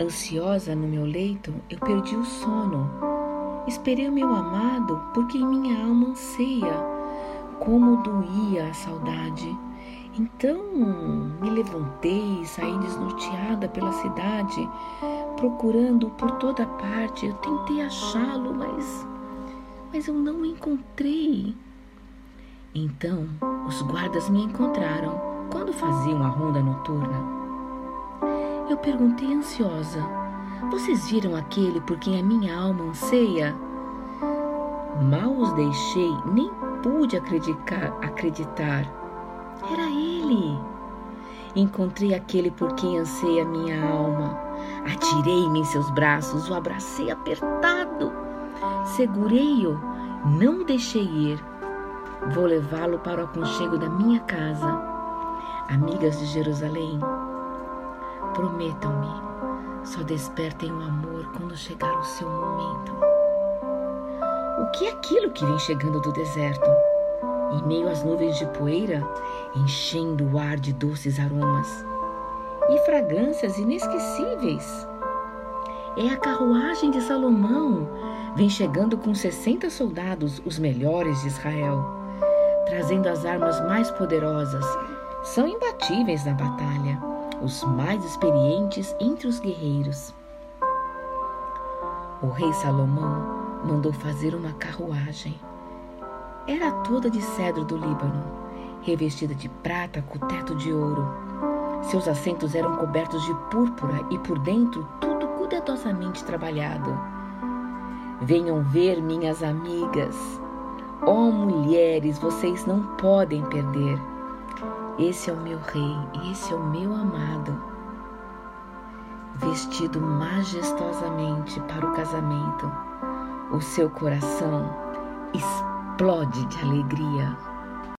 Ansiosa no meu leito, eu perdi o sono. Esperei o meu amado, porque minha alma anseia. Como doía a saudade. Então me levantei e saí desnorteada pela cidade, procurando por toda parte. Eu tentei achá-lo, mas, mas eu não o encontrei. Então os guardas me encontraram quando faziam a ronda noturna. Eu perguntei ansiosa: Vocês viram aquele por quem a minha alma anseia? Mal os deixei, nem pude acreditar. acreditar era ele. Encontrei aquele por quem anseia minha alma. Atirei-me em seus braços, o abracei apertado. Segurei-o, não o deixei ir. Vou levá-lo para o aconchego da minha casa. Amigas de Jerusalém, prometam-me, só despertem o amor quando chegar o seu momento. O que é aquilo que vem chegando do deserto? em meio às nuvens de poeira, enchendo o ar de doces aromas e fragrâncias inesquecíveis. É a carruagem de Salomão, vem chegando com 60 soldados, os melhores de Israel, trazendo as armas mais poderosas. São imbatíveis na batalha, os mais experientes entre os guerreiros. O rei Salomão mandou fazer uma carruagem era toda de cedro do Líbano, revestida de prata com teto de ouro. Seus assentos eram cobertos de púrpura e por dentro tudo cuidadosamente trabalhado. Venham ver, minhas amigas. Oh, mulheres, vocês não podem perder. Esse é o meu rei, esse é o meu amado. Vestido majestosamente para o casamento, o seu coração explode de alegria.